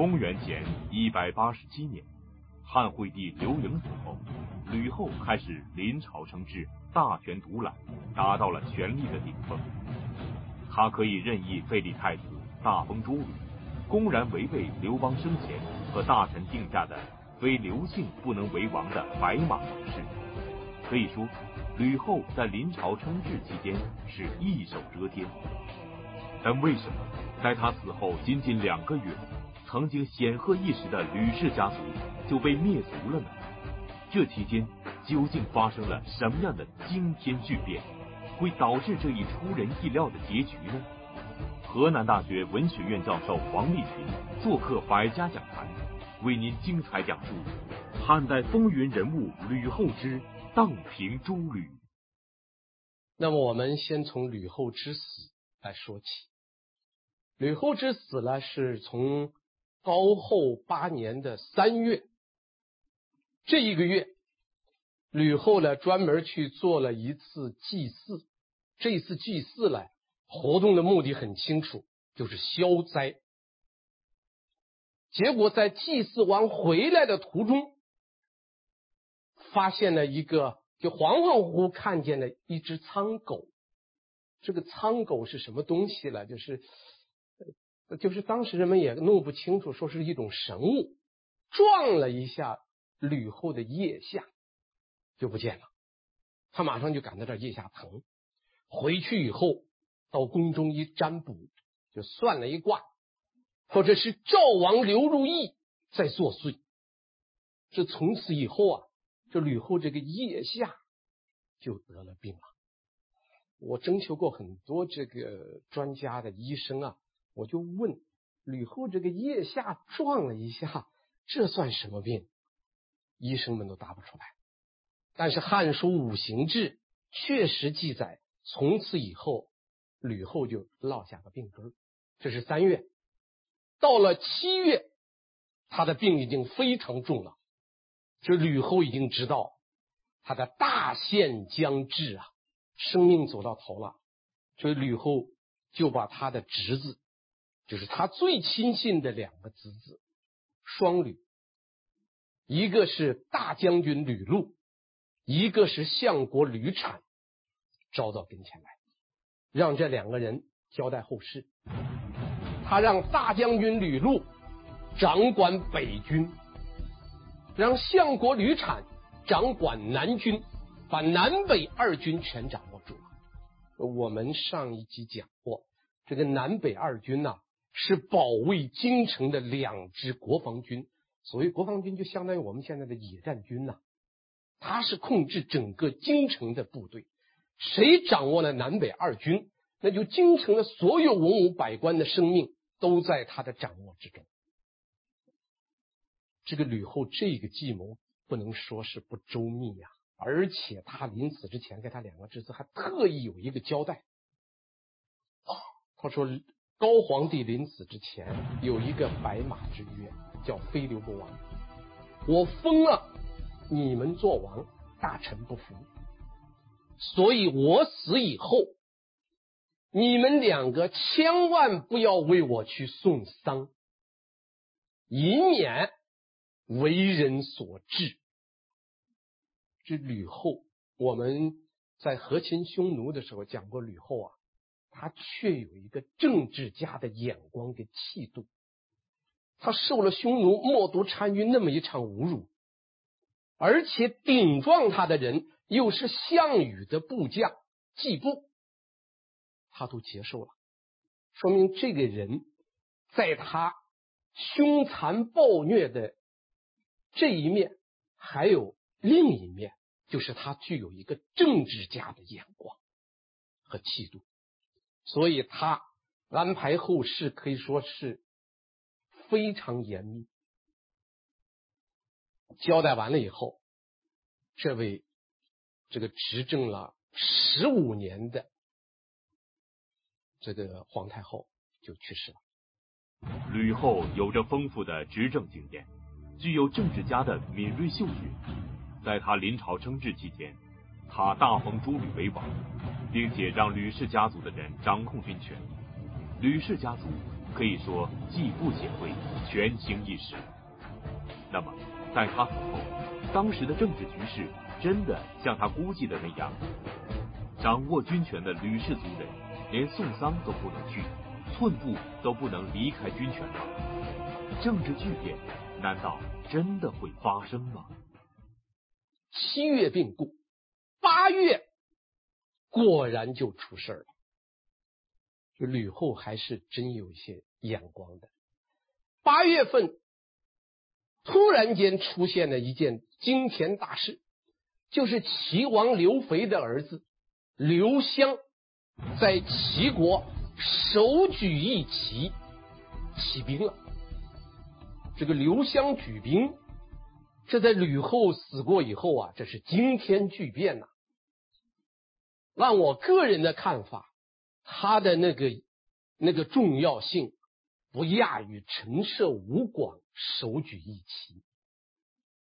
公元前一百八十七年，汉惠帝刘盈死后，吕后开始临朝称制，大权独揽，达到了权力的顶峰。他可以任意废立太子，大封诸吕，公然违背刘邦生前和大臣定下的非刘姓不能为王的白马盟誓。可以说，吕后在临朝称制期间是一手遮天。但为什么在他死后仅仅两个月，曾经显赫一时的吕氏家族就被灭族了呢？这期间究竟发生了什么样的惊天巨变？会导致这一出人意料的结局呢？河南大学文学院教授黄立群做客百家讲坛，为您精彩讲述汉代风云人物吕后之荡平诸吕。那么我们先从吕后之死来说起。吕后之死呢，是从高后八年的三月，这一个月，吕后呢专门去做了一次祭祀。这次祭祀呢活动的目的很清楚，就是消灾。结果在祭祀完回来的途中，发现了一个，就恍恍惚惚看见了一只苍狗。这个苍狗是什么东西呢？就是，就是当时人们也弄不清楚，说是一种神物，撞了一下吕后的腋下，就不见了。他马上就感到这腋下疼。回去以后，到宫中一占卜，就算了一卦，说这是赵王刘如意在作祟。这从此以后啊，这吕后这个腋下就得了病了。我征求过很多这个专家的医生啊，我就问吕后这个腋下撞了一下，这算什么病？医生们都答不出来。但是《汉书五行志》确实记载。从此以后，吕后就落下个病根。这是三月，到了七月，他的病已经非常重了。这吕后已经知道他的大限将至啊，生命走到头了。所以吕后就把他的侄子，就是他最亲信的两个侄子，双吕，一个是大将军吕禄，一个是相国吕产。招到跟前来，让这两个人交代后事。他让大将军吕禄掌管北军，让相国吕产掌管南军，把南北二军全掌握住了。我们上一集讲过，这个南北二军呐、是保卫京城的两支国防军。所谓国防军，就相当于我们现在的野战军呐、啊，它是控制整个京城的部队。谁掌握了南北二军，那就京城的所有文武百官的生命都在他的掌握之中。这个吕后这个计谋不能说是不周密呀、而且他临死之前给他两个侄子还特意有一个交代。他说高皇帝临死之前有一个白马之约，叫非刘不亡。我封了你们做王，大臣不服。所以我死以后，你们两个千万不要为我去送丧，以免为人所治。这吕后，我们在和亲匈奴的时候讲过，吕后啊，他却有一个政治家的眼光跟气度。他受了匈奴冒顿单于那么一场侮辱，而且顶撞他的人。又是项羽的部将季布，他都接受了，说明这个人在他凶残暴虐的这一面，还有另一面，就是他具有一个政治家的眼光和气度，所以他安排后事可以说是非常严密。交代完了以后，这位。这个执政了十五年的这个皇太后就去世了。吕后有着丰富的执政经验，具有政治家的敏锐嗅觉。在她临朝称制期间，她大封诸吕为王，并且让吕氏家族的人掌控军权。吕氏家族可以说既不解挥，权倾一时。那么，在他死后，当时的政治局势真的像他估计的那样，掌握军权的吕氏族人连送丧都不能去，寸步都不能离开军权吗？政治巨变难道真的会发生吗？七月病故，八月果然就出事了。这吕后还是真有些眼光的。八月份突然间出现了一件惊天大事，就是齐王刘肥的儿子刘襄在齐国手举一旗起兵了。这个刘襄举兵。这在吕后死过以后啊，这是惊天巨变呐！按我个人的看法，他的那个那个重要性不亚于陈涉吴广手举一旗。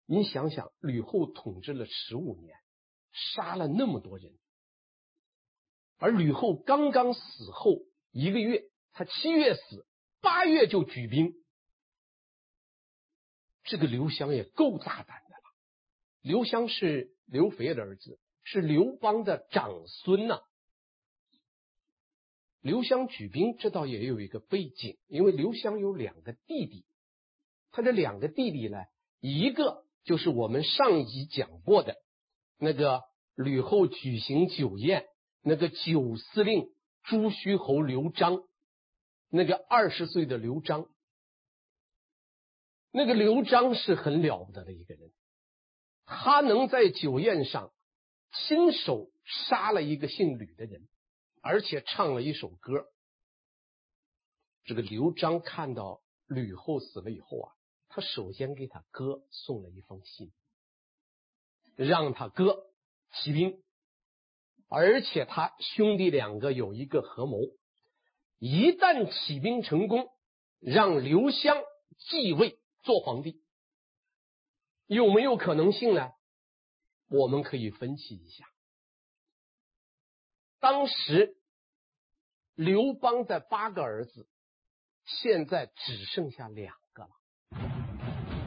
你想想，吕后统治了十五年，杀了那么多人，而吕后刚刚死后一个月，他七月死，八月就举兵。这个刘襄也够大胆的了。刘襄是刘肥的儿子，是刘邦的长孙呐、刘襄举兵，这倒也有一个背景，因为刘襄有两个弟弟，他这两个弟弟呢，一个就是我们上一集讲过的那个吕后举行酒宴那个九司令朱虚侯刘璋，那个二十岁的刘璋。那个刘璋是很了不得的一个人，他能在酒宴上亲手杀了一个姓吕的人，而且唱了一首歌。这个刘璋看到吕后死了以后啊，他首先给他哥送了一封信，让他哥起兵，而且他兄弟两个有一个合谋，一旦起兵成功，让刘襄继位。做皇帝有没有可能性呢？我们可以分析一下。当时刘邦的八个儿子，现在只剩下两个了。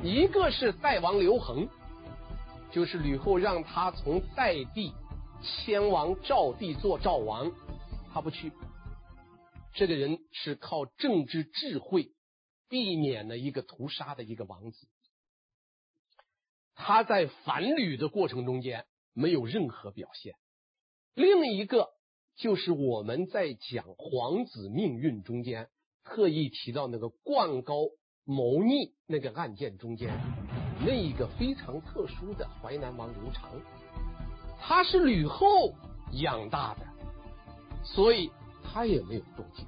一个是代王刘恒，就是吕后让他从代地迁王赵地做赵王，他不去。这个人是靠政治智慧。避免了一个屠杀的一个王子，他在反吕的过程中间没有任何表现。另一个就是我们在讲皇子命运中间特意提到那个灌高谋逆那个案件中间那一个非常特殊的淮南王刘长，他是吕后养大的，所以他也没有动静。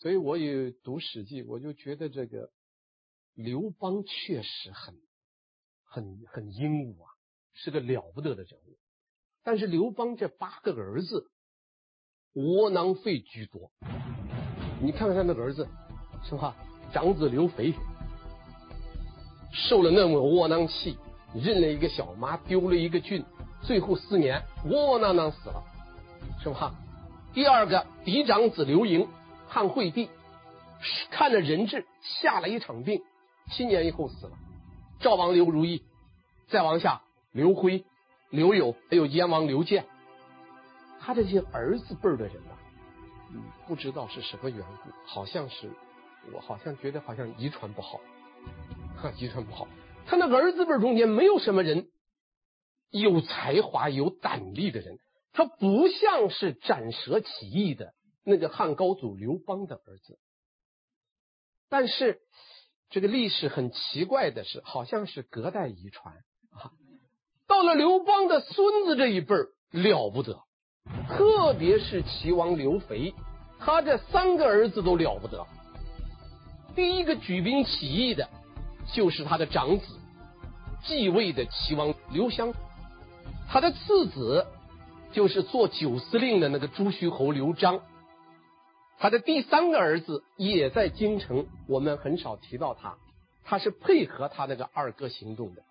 所以我也读《史记》，我就觉得这个刘邦确实很、很、很英武啊，是个了不得的人物。但是刘邦这八个儿子窝囊废居多，你看看他那个儿子，是吧？长子刘肥受了那么窝囊气，认了一个小妈，丢了一个郡，最后四年窝窝囊囊死了，是吧？第二个嫡长子刘盈。汉惠帝看着人质下了一场病，七年以后死了。赵王刘如意，再往下刘辉、刘友，还有燕王刘建，他这些儿子辈的人呢、啊，嗯，不知道是什么缘故，好像是我好像觉得好像遗传不好，哈，遗传不好。他那个儿子辈中间没有什么人有才华、有胆力的人，他不像是斩蛇起义的。那个汉高祖刘邦的儿子，但是这个历史很奇怪的是，好像是隔代遗传啊。到了刘邦的孙子这一辈儿了不得，特别是齐王刘肥，他这三个儿子都了不得。第一个举兵起义的，就是他的长子继位的齐王刘襄，他的次子就是做九司令的那个朱虚侯刘璋。他的第三个儿子也在京城，我们很少提到他，他是配合他那个二哥行动的，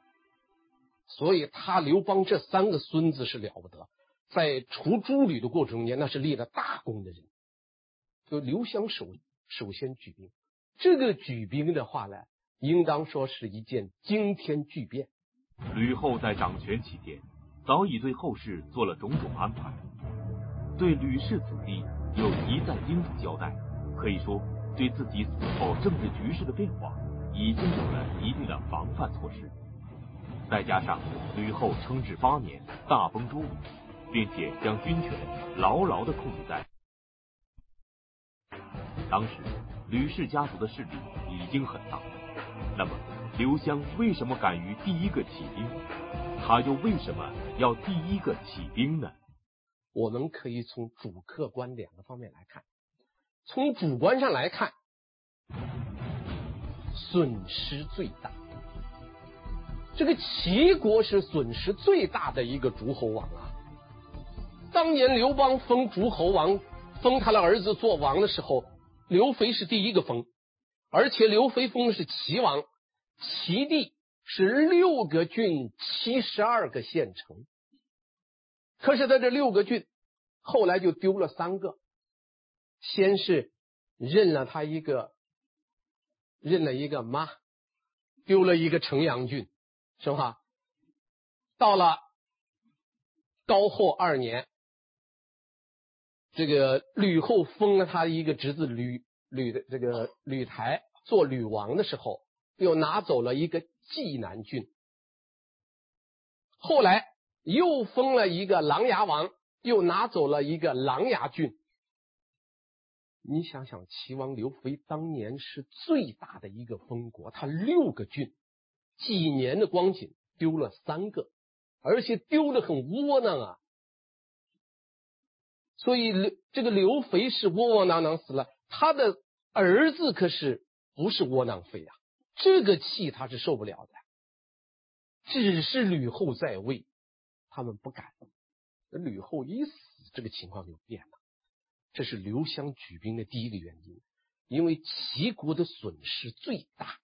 所以他刘邦这三个孙子是了不得，在除诸吕的过程中间，那是立了大功的人。就刘襄首首先举兵。这个举兵的话呢，应当说是一件惊天巨变。吕后在掌权期间，早已对后世做了种种安排，对吕氏子弟又一再叮嘱交代，可以说对自己死后政治局势的变化已经有了一定的防范措施。再加上吕后称制八年，大封诸吕，并且将军权牢牢的控制在当时，吕氏家族的势力已经很大。那么，刘襄为什么敢于第一个起兵？他又为什么要第一个起兵呢？我们可以从主客观两个方面来看。从主观上来看，损失最大。这个齐国是损失最大的一个诸侯王啊！当年刘邦封诸侯王，封他的儿子做王的时候，刘肥是第一个封，而且刘肥封的是齐王，齐地是六个郡七十二个县城。可是他这六个郡，后来就丢了三个，先是认了他一个，认了一个妈，丢了一个城阳郡。是吧？到了高后二年，这个吕后封了他一个侄子吕吕的这个吕台做吕王的时候，又拿走了一个济南郡。后来又封了一个琅琊王，又拿走了一个琅琊郡。你想想，齐王刘肥当年是最大的一个封国，他六个郡。几年的光景丢了三个，而且丢的很窝囊啊！所以刘这个刘肥是窝窝囊囊死了，他的儿子可是不是窝囊废啊！这个气他是受不了的。只是吕后在位，他们不敢。吕后一死，这个情况就变了。这是刘襄举兵的第一个原因，因为齐国的损失最大。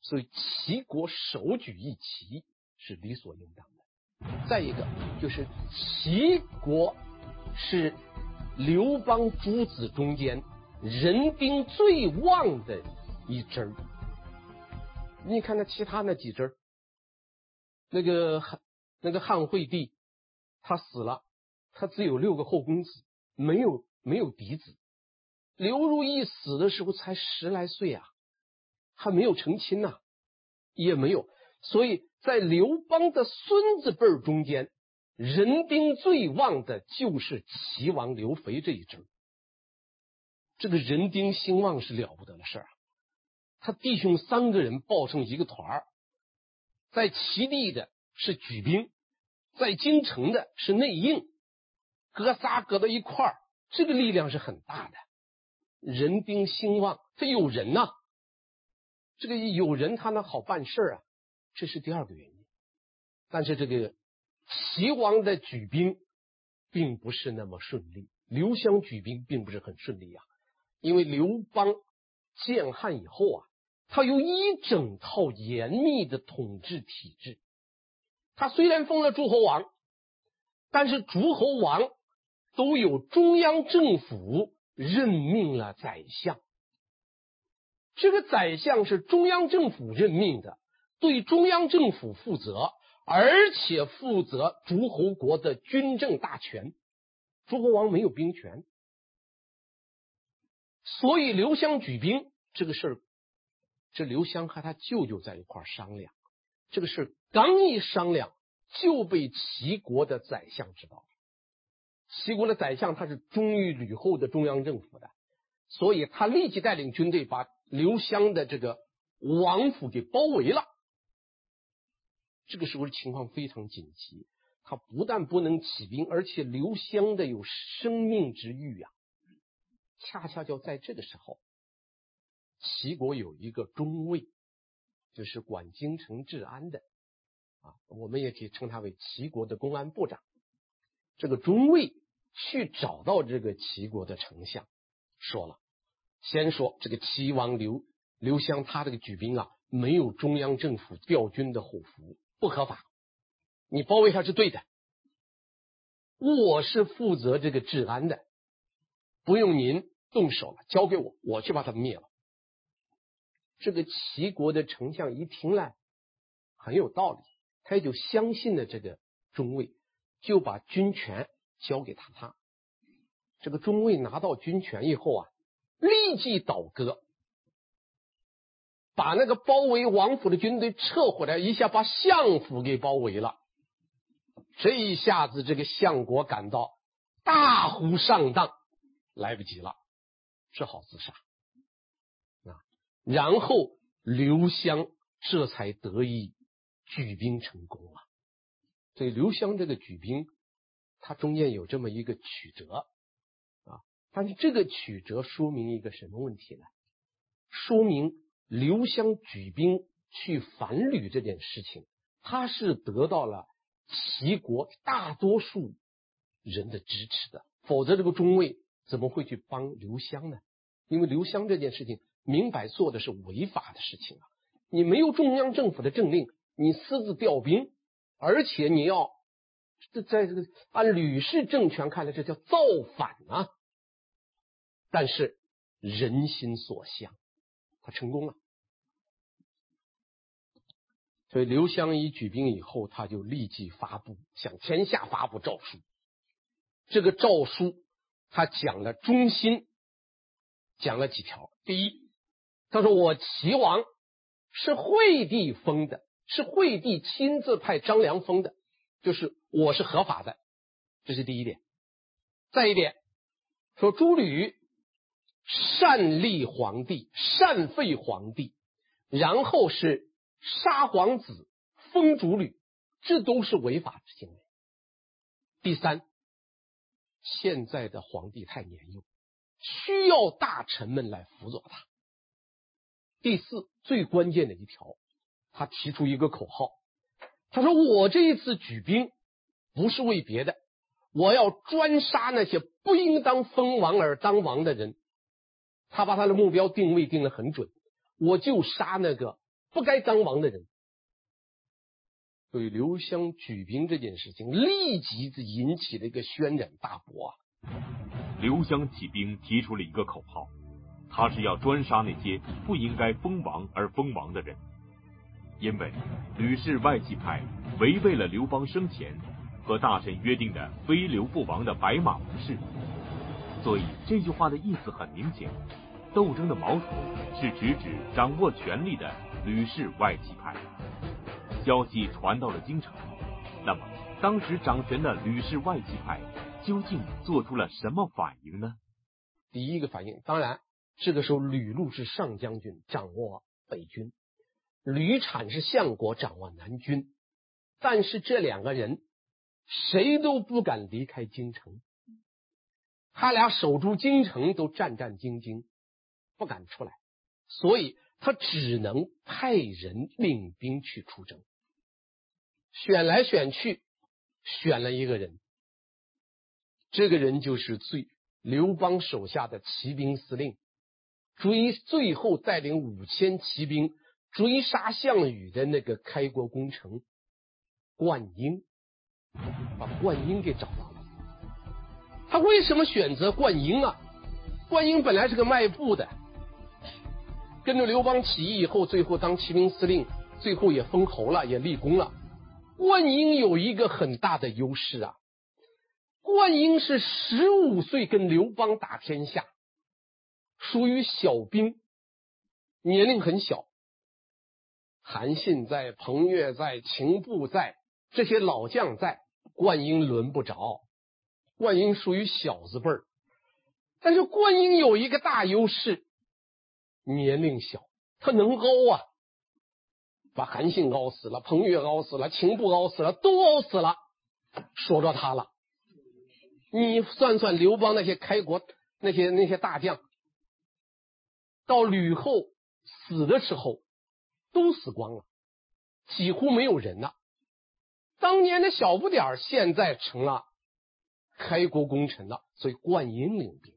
所以齐国首举一齐是理所应当的。再一个就是齐国是刘邦诸子中间人丁最旺的一支儿。你看那其他那几支儿，那个那个汉惠帝他死了，他只有六个后宫子，没有没有嫡子。刘如意死的时候才十来岁啊。还没有成亲呐、也没有，所以在刘邦的孙子辈中间，人丁最旺的就是齐王刘肥这一支。这个人丁兴旺是了不得的事儿啊！他弟兄三个人抱成一个团儿，在齐地的是举兵，在京城的是内应，哥仨搁到一块儿，这个力量是很大的。人丁兴旺，他有人呐、这个有人他能好办事啊，这是第二个原因。但是这个齐王的举兵并不是那么顺利，刘襄举兵并不是很顺利啊。因为刘邦建汉以后啊，他有一整套严密的统治体制。他虽然封了诸侯王，但是诸侯王都有中央政府任命了宰相。这个宰相是中央政府任命的，对中央政府负责，而且负责诸侯国的军政大权。诸侯王没有兵权，所以刘襄举兵这个事儿，这刘襄和他舅舅在一块商量，这个事儿刚一商量，就被齐国的宰相知道了。齐国的宰相他是忠于吕后的中央政府的，所以他立即带领军队把。刘襄的这个王府给包围了，这个时候情况非常紧急，他不但不能起兵，而且刘襄的有生命之欲啊！恰恰就在这个时候，齐国有一个中尉，就是管京城治安的啊，我们也可以称他为齐国的公安部长。这个中尉去找到这个齐国的丞相，说了。先说这个齐王刘刘襄，他这个举兵啊，没有中央政府调军的虎符，不合法。你包围他是对的，我是负责这个治安的，不用您动手了，交给我，我去把他灭了。这个齐国的丞相一听来很有道理，他也就相信了这个中尉，就把军权交给他。他这个中尉拿到军权以后啊，立即倒戈，把那个包围王府的军队撤回来，一下把相府给包围了。这一下子，这个相国感到大呼上当，来不及了，只好自杀。啊，然后刘襄这才得以举兵成功了。所以刘襄这个举兵，他中间有这么一个曲折啊。但是这个曲折说明一个什么问题呢？说明刘襄举兵去反吕这件事情，他是得到了。齐国大多数人的支持的，否则这个中尉怎么会去帮刘襄呢？因为刘襄这件事情明摆做的是违法的事情啊！你没有中央政府的政令，你私自调兵，而且你要这在这个按吕氏政权看来，这叫造反啊！但是人心所向，他成功了。所以刘襄一举兵以后，他就立即发布，向天下发布诏书。这个诏书他讲了中心，讲了几条。第一，他说我齐王是惠帝封的，是惠帝亲自派张良封的，就是我是合法的，这是第一点。再一点，说朱吕擅立皇帝，擅废皇帝，然后是。杀皇子、封主吕，这都是违法的行为。第三，现在的皇帝太年幼，需要大臣们来辅佐他。第四，最关键的一条，他提出一个口号，他说：“我这一次举兵不是为别的，我要专杀那些不应当封王而当王的人。”他把他的目标定位定的很准，我就杀那个。不该当王的人，所以刘襄举兵这件事情立即就引起了一个轩然大波啊！刘襄起兵提出了一个口号，他是要专杀那些不应该封王而封王的人，因为吕氏外戚派违背了刘邦生前和大臣约定的非刘不王的白马王誓，所以这句话的意思很明显，斗争的矛头是直指掌握权力的。吕氏外戚派消息传到了京城，那么当时掌权的吕氏外戚派究竟做出了什么反应呢？第一个反应，当然这个时候吕禄是上将军，掌握北军；吕产是相国，掌握南军。但是这两个人谁都不敢离开京城，他俩守住京城都战战兢兢，不敢出来，所以。他只能派人领兵去出征，选来选去，选了一个人，这个人就是最刘邦手下的骑兵司令，追最后带领五千骑兵追杀项羽的那个开国功臣灌婴，把灌婴给找到了。他为什么选择灌婴啊？灌婴本来是个卖布的。跟着刘邦起义以后，最后当骑兵司令，最后也封侯了，也立功了。灌婴有一个很大的优势啊，灌婴是十五岁跟刘邦打天下，属于小兵，年龄很小。韩信在，彭越在，秦布在，这些老将在，灌婴轮不着。灌婴属于小子辈儿，但是灌婴有一个大优势。年龄小，他能熬啊，把韩信熬死了，彭越熬死了，秦布熬死了，都熬死了，说着他了。你算算刘邦那些开国那些那些大将，到吕后死的时候都死光了，几乎没有人了。当年的小不点现在成了开国功臣了，所以灌婴领兵，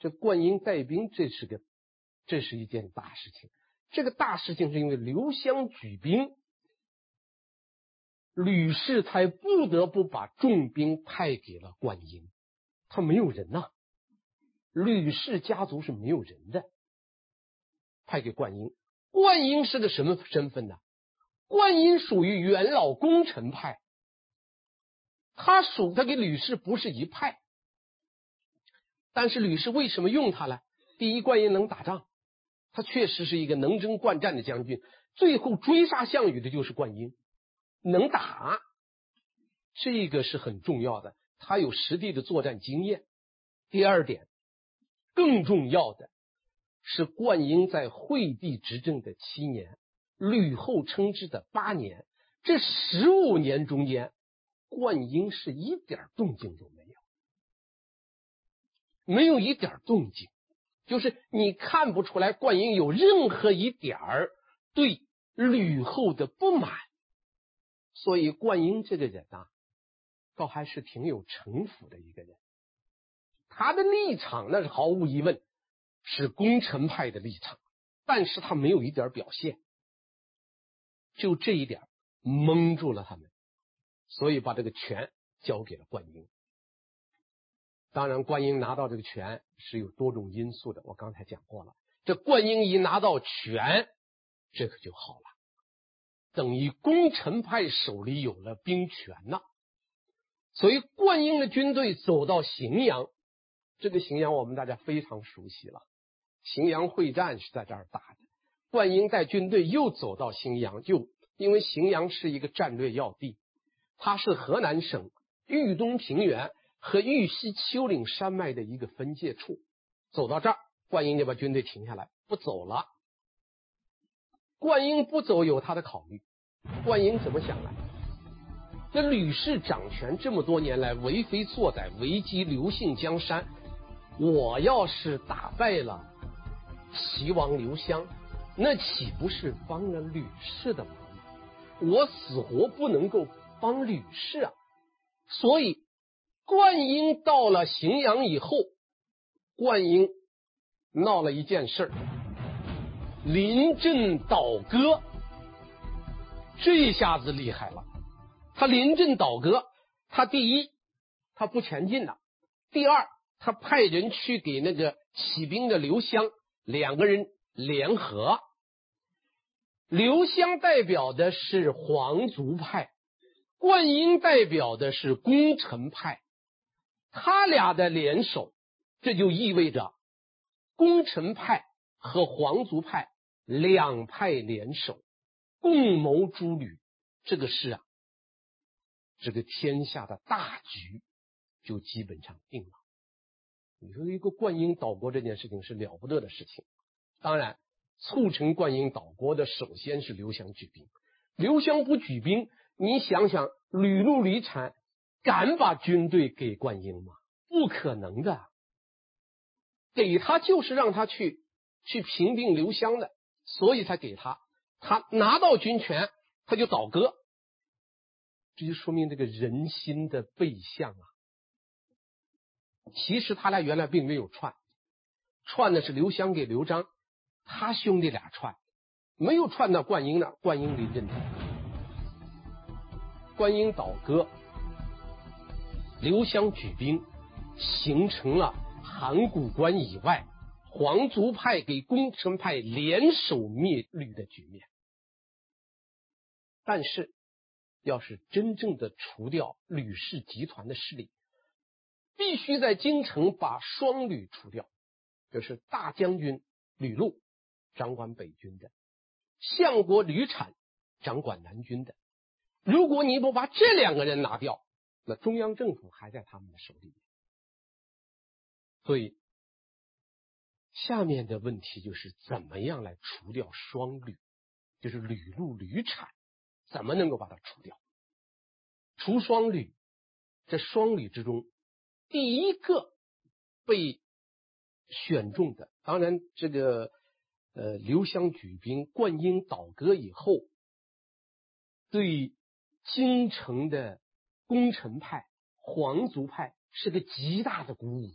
这灌婴带兵，这是个。这是一件大事情。这个大事情是因为刘襄举兵，吕氏才不得不把重兵派给了灌婴，他没有人呐、吕氏家族是没有人的，派给灌婴。灌婴是个什么身份呢？灌婴属于元老功臣派，他属他跟吕氏不是一派。但是吕氏为什么用他呢？第一，灌婴能打仗，他确实是一个能征惯战的将军。最后追杀项羽的就是灌婴，能打，这个是很重要的。他有实地的作战经验。第二点，更重要的是灌婴在惠帝执政的七年，吕后称制的八年，这十五年中间，灌婴是一点动静都没有。没有一点动静，就是你看不出来灌婴有任何一点儿对吕后的不满，所以灌婴这个人啊，倒还是挺有城府的一个人。他的立场那是毫无疑问是功臣派的立场，但是他没有一点表现，就这一点蒙住了他们，所以把这个权交给了灌婴。当然，灌婴拿到这个权是有多种因素的。我刚才讲过了，这灌婴一拿到权，这可就好了，等于功臣派手里有了兵权呐。所以，灌婴的军队走到荥阳，这个荥阳我们大家非常熟悉了，荥阳会战是在这儿打的。灌婴带军队又走到荥阳，就因为荥阳是一个战略要地，它是河南省豫东平原。和豫西丘陵山脉的一个分界处，走到这儿，灌婴就把军队停下来，不走了。灌婴不走有他的考虑。灌婴怎么想的？这吕氏掌权这么多年来，为非作歹，危及刘姓江山。我要是打败了齐王刘襄，那岂不是帮了吕氏的忙？我死活不能够帮吕氏啊！所以。灌婴到了荥阳以后，灌婴闹了一件事儿，临阵倒戈。这下子厉害了，他临阵倒戈，他第一他不前进了，第二他派人去给那个起兵的刘襄两个人联合。刘湘代表的是皇族派，灌婴代表的是功臣派。他俩的联手，这就意味着功臣派和皇族派两派联手，共谋诛吕。这个事啊，这个天下的大局就基本上定了。你说一个灌婴倒戈这件事情是了不得的事情。当然，促成灌婴倒戈的首先是刘襄举兵。刘襄不举兵，你想想吕禄、吕产。敢把军队给灌婴吗？不可能的，给他就是让他去去平定刘襄的，所以才给他。他拿到军权，他就倒戈，这就说明这个人心的背向啊。其实他俩原来并没有串，串的是刘襄给刘璋，他兄弟俩串，没有串到灌婴那，灌婴临阵倒戈，灌婴倒戈。刘襄举兵，形成了函谷关以外皇族派给功臣派联手灭吕的局面。但是，要是真正的除掉吕氏集团的势力，必须在京城把双吕除掉，就是大将军吕禄掌管北军的，相国吕产掌管南军的。如果你不把这两个人拿掉，那中央政府还在他们的手里，所以下面的问题就是怎么样来除掉双吕，就是吕禄、吕产，怎么能够把它除掉？除双吕，这双吕之中，第一个被选中的，当然这个呃刘襄举兵、灌婴倒戈以后，对京城的。功臣派、皇族派是个极大的鼓舞，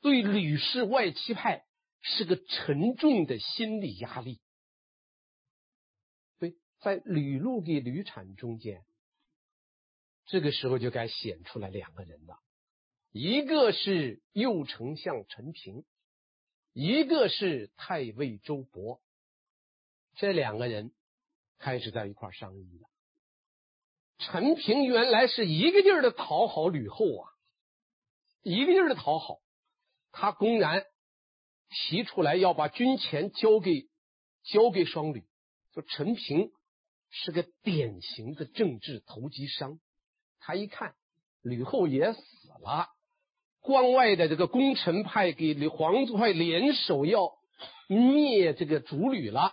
对吕氏外戚派是个沉重的心理压力。对在吕禄给吕产中间，这个时候就该显出来两个人了。一个是右丞相陈平，一个是太尉周勃，这两个人开始在一块商议了。陈平原来是一个劲儿的讨好吕后啊，一个劲儿的讨好，他公然提出来要把军权交给交给双吕，说陈平是个典型的政治投机商。他一看吕后也死了。关外的这个功臣派给黄族派联手要灭这个主吕了，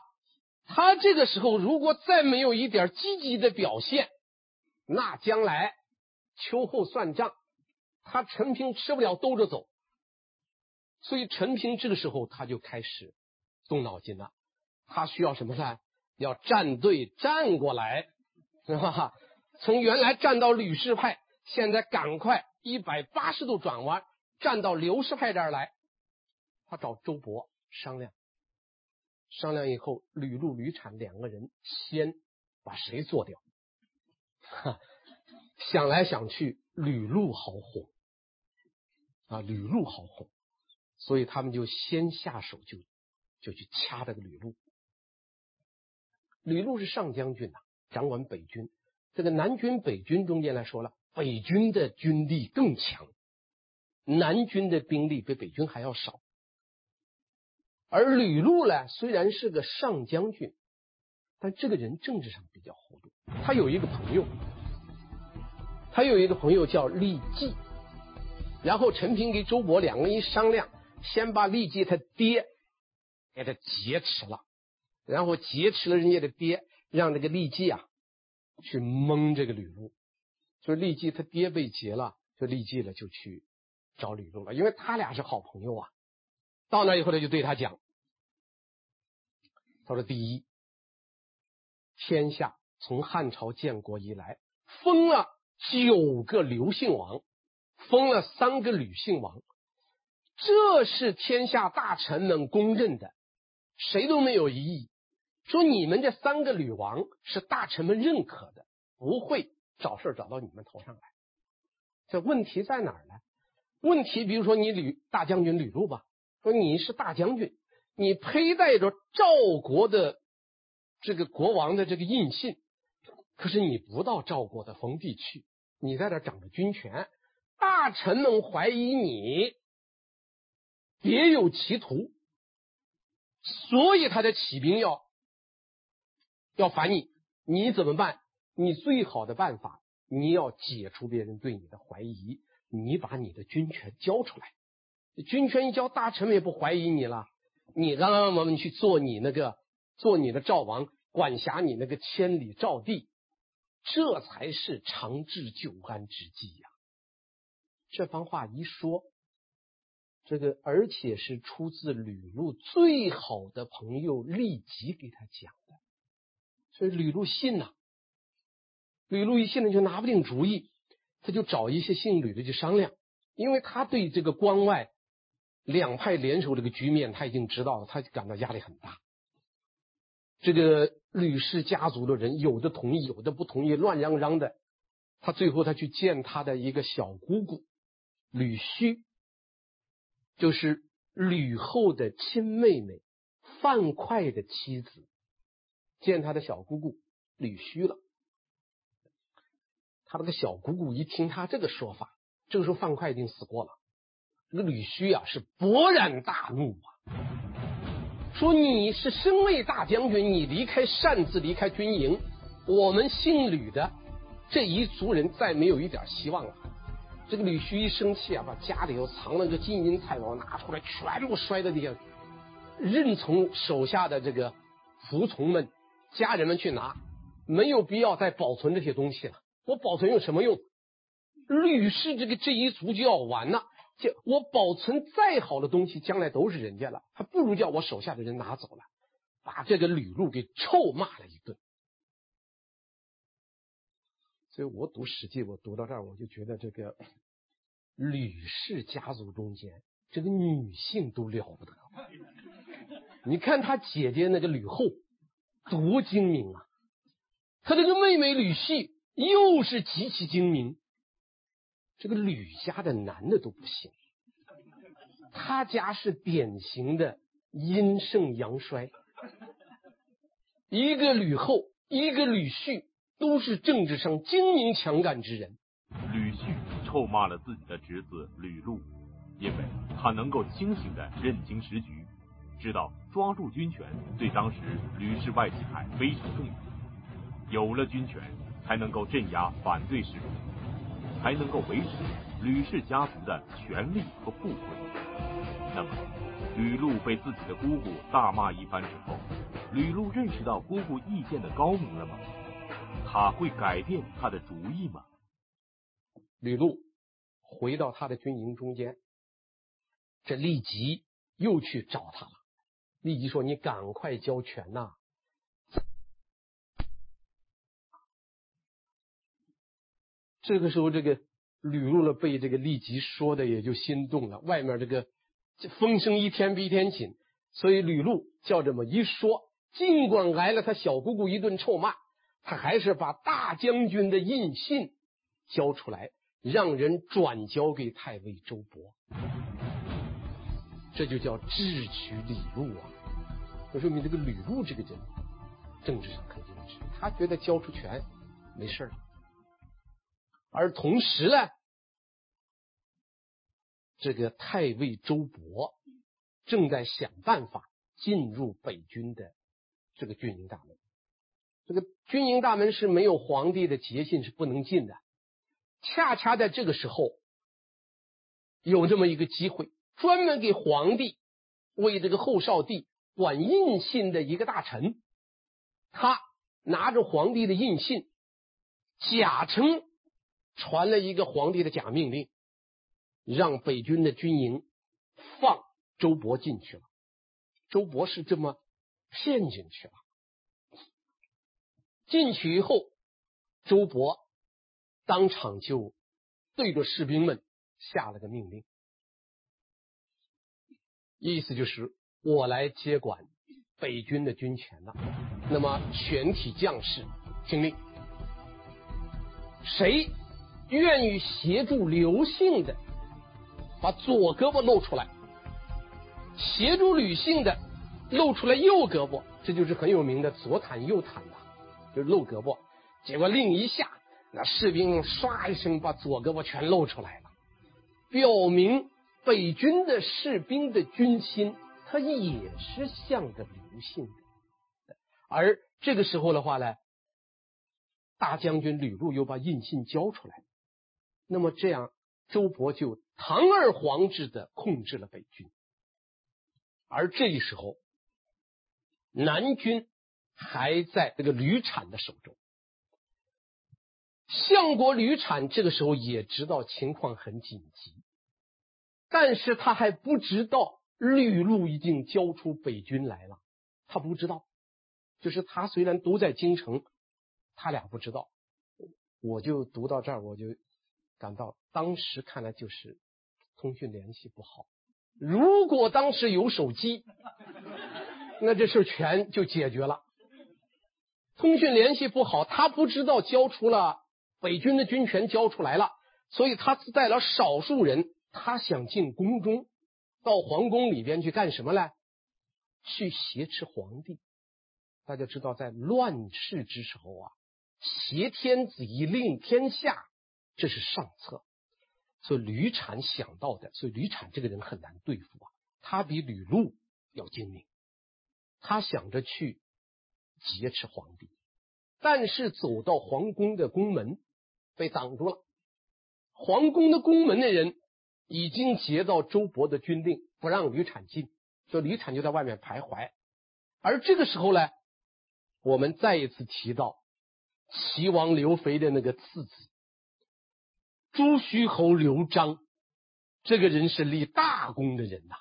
他这个时候如果再没有一点积极的表现，那将来秋后算账，他陈平吃不了兜着走。所以陈平这个时候他就开始动脑筋了，他需要什么呢？要站队站过来，是吧？从原来站到吕氏派，现在赶快。一百八十度转弯，站到刘氏派这儿来。他找周勃商量，商量以后，吕禄、吕产两个人先把谁做掉？哈，想来想去，吕禄好哄啊，吕禄好哄，所以他们就先下手就，就就去掐这个吕禄。吕禄是上将军呐，掌管北军。这个南军北军中间来说了。北军的军力更强，南军的兵力比北军还要少。而吕禄呢，虽然是个上将军，但这个人政治上比较糊涂。他有一个朋友，他有一个朋友叫酈计。然后陈平给周勃两个人一商量，先把酈计他爹给他劫持了，然后劫持了人家的爹，让这个酈计啊去蒙这个吕禄。就立即他爹被劫了，就立即了就去找吕禄了，因为他俩是好朋友啊。到那以后，他就对他讲：“他说，第一，天下从汉朝建国以来，封了九个刘姓王，封了三个吕姓王，这是天下大臣们公认的，谁都没有异议。说你们这三个吕王是大臣们认可的，不会。”找事找到你们头上来，这问题在哪儿呢？问题比如说你吕大将军吕禄吧，说你是大将军，你佩戴着赵国的这个国王的这个印信，可是你不到赵国的封地去，你在这掌着军权，大臣们怀疑你别有企图，所以他在起兵要要反你，你怎么办？你最好的办法，你要解除别人对你的怀疑，你把你的军权交出来。军权一交，大臣们也不怀疑你了。你让我们去做你那个，做你的赵王，管辖你那个千里赵地，这才是长治久安之计呀。这番话一说，这个而且是出自吕禄最好的朋友立即给他讲的，所以吕禄信呐。吕禄一现在就拿不定主意，他就找一些姓吕的去商量，因为他对这个关外两派联手这个局面他已经知道了，他感到压力很大。这个吕氏家族的人有的同意，有的不同意，乱嚷嚷的。他最后他去见他的一个小姑姑吕须，就是吕后的亲妹妹范哙的妻子，见他的小姑姑吕须了。他那个小姑姑一听他这个说法，这个时候范哙已经死过了。这个吕须啊是勃然大怒啊，说你是身为大将军，你离开擅自离开军营，我们姓吕的这一族人再没有一点希望了。这个吕须一生气啊，把家里头藏了个金银财宝拿出来，全部摔在地下，任从手下的这个仆从们、家人们去拿，没有必要再保存这些东西了。我保存有什么用？吕氏这个这一族就要完了。这我保存再好的东西，将来都是人家了，还不如叫我手下的人拿走了，把这个吕禄给臭骂了一顿。所以我读《史记》，我读到这儿，我就觉得这个吕氏家族中间，这个女性都了不得。你看他姐姐那个吕后多精明啊，他这个妹妹吕氏。又是极其精明，这个吕家的男的都不行，他家是典型的阴盛阳衰，一个吕后，一个吕旭，都是政治上精明强干之人。吕旭臭骂了自己的侄子吕禄，因为他能够清醒的认清时局，知道抓住军权对当时吕氏外戚派非常重要，有了军权才能够镇压反对势力，才能够维持吕氏家族的权力和富贵。那么，吕禄被自己的姑姑大骂一番之后，吕禄认识到姑姑意见的高明了吗？他会改变他的主意吗？吕禄回到他的军营中间，这立即又去找他了。立即说：“你赶快交权呐！”这个时候，这个吕禄呢，被这个立即说的也就心动了。外面这个风声一天比一天紧，所以吕禄叫这么一说，尽管挨了他小姑姑一顿臭骂，他还是把大将军的印信交出来。让人转交给太尉周勃，这就叫智取李路啊！这说明这个吕禄这个人政治上肯定是，他觉得交出权没事了。而同时呢，这个太尉周勃正在想办法进入北军的这个军营大门。这个军营大门是没有皇帝的捷信是不能进的。恰恰在这个时候，有这么一个机会，专门给皇帝为这个后少帝管印信的一个大臣，他拿着皇帝的印信，假称传了一个皇帝的假命令，让北军的军营放周勃进去了。周勃是这么骗进去了。进去以后，周勃。当场就对着士兵们下了个命令，意思就是我来接管北军的军权了。那么全体将士听令，谁愿意协助刘姓的，把左胳膊露出来；协助吕姓的，露出来右胳膊。这就是很有名的左袒右袒的，就是露胳膊。结果令一下。那士兵唰一声把左胳膊全露出来了，表明北军的士兵的军心，他也是向着刘姓的。而这个时候的话呢，大将军吕禄又把印信交出来，那么这样周勃就堂而皇之的控制了北军。而这一时候，南军还在这个吕产的手中。相国吕产这个时候也知道情况很紧急，但是他还不知道吕禄已经交出北军来了，他不知道，就是他虽然都在京城，他俩不知道。我就读到这儿，我就感到当时看来就是通讯联系不好。如果当时有手机，那这事全就解决了。通讯联系不好，他不知道交出了。北军的军权交出来了，所以他带了少数人，他想进宫中，到皇宫里边去干什么呢？去挟持皇帝。大家知道，在乱世之时候啊，挟天子以令天下，这是上策。所以吕产想到的，所以吕产这个人很难对付啊，他比吕禄要精明，他想着去劫持皇帝，但是走到皇宫的宫门。被挡住了，皇宫的宫门的人已经接到周勃的军令，不让吕产进，所以吕产就在外面徘徊。而这个时候呢，我们再一次提到齐王刘肥的那个次子朱虚侯刘璋，这个人是立大功的人呐。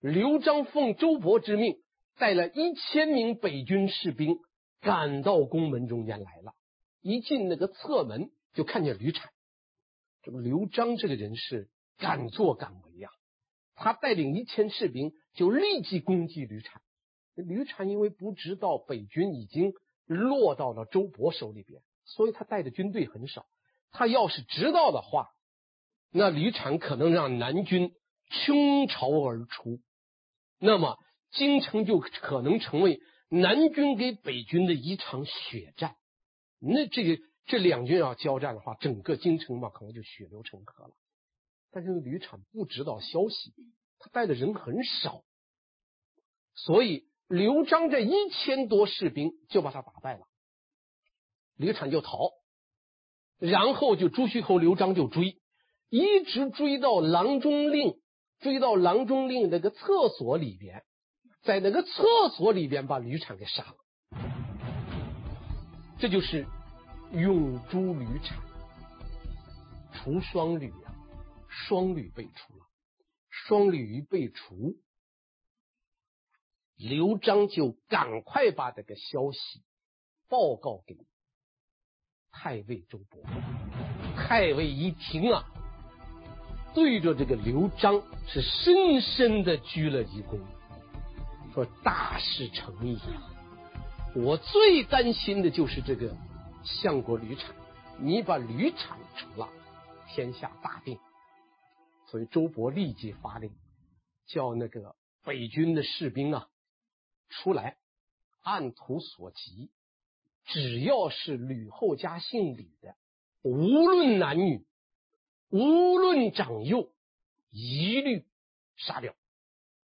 刘璋奉周勃之命，带了一千名北军士兵赶到宫门中间来了。一进那个侧门，就看见吕产。这个刘璋这个人是敢作敢为呀，他带领一千士兵就立即攻击吕产。吕产因为不知道北军已经落到了周勃手里边，所以他带的军队很少。他要是知道的话，那吕产可能让南军倾巢而出，那么京城就可能成为南军给北军的一场血战。那这个这两军要交战的话，整个京城嘛，可能就血流成河了。但是吕产不知道消息，他带的人很少，所以刘璋这一千多士兵就把他打败了，吕产就逃，然后就朱虚侯刘璋就追，一直追到郎中令，追到郎中令那个厕所里边，在那个厕所里边把吕产给杀了，这就是永诛吕产，除双吕啊，双吕被除了，双吕被除，刘璋就赶快把这个消息报告给太尉周勃。太尉一听啊，对着这个刘璋是深深的鞠了一躬，说：“大事成矣啊！我最担心的就是这个相国吕产，你把吕产除了，天下大定。”所以周勃立即发令，叫那个北军的士兵啊。出来，按图索骥，只要是吕后家姓吕的，无论男女，无论长幼，一律杀掉。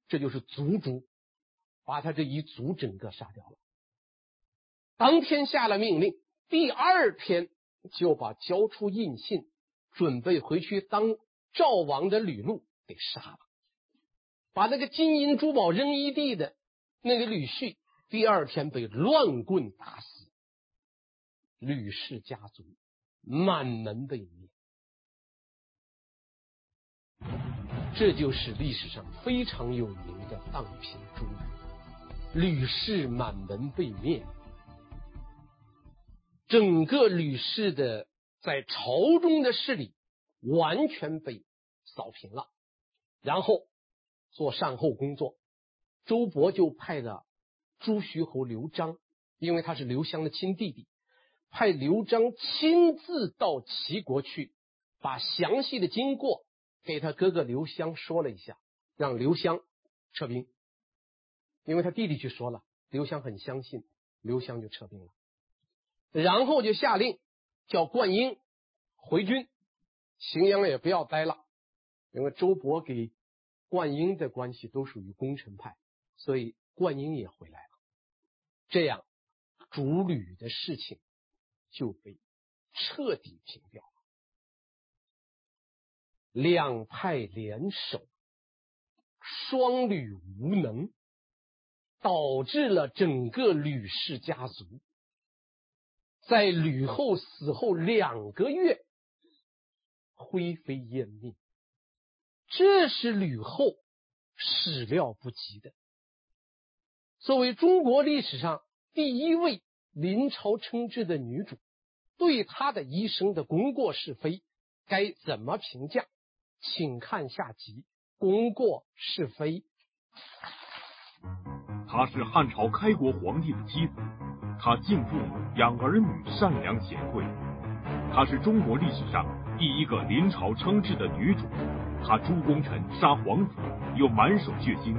这就是族诛，把他这一族整个杀掉了。当天下了命令，第二天就把交出印信，准备回去当赵王的吕禄给杀了，把那个金银珠宝扔一地的。那个吕旭第二天被乱棍打死，吕氏家族满门被灭，这就是历史上非常有名的荡平诛吕，吕氏满门被灭，整个吕氏的在朝中的势力完全被扫平了，然后做善后工作。周勃就派了朱徐侯刘璋，因为他是刘襄的亲弟弟，派刘璋亲自到齐国去，把详细的经过给他哥哥刘襄说了一下，让刘襄撤兵。因为他弟弟去说了，刘襄很相信，刘襄就撤兵了。然后就下令叫灌婴回军，荥阳也不要待了，因为周勃给灌婴的关系都属于功臣派。所以灌婴也回来了，这样主吕的事情就被彻底平掉了。两派联手，双吕无能，导致了整个吕氏家族在吕后死后两个月灰飞烟灭。这是吕后始料不及的。作为中国历史上第一位临朝称制的女主，对她的一生的功过是非该怎么评价？请看下集《功过是非》。她是汉朝开国皇帝的妻子，她敬父母，养儿女，善良贤惠。她是中国历史上第一个临朝称制的女主，她诛功臣，杀皇子，又满手血腥。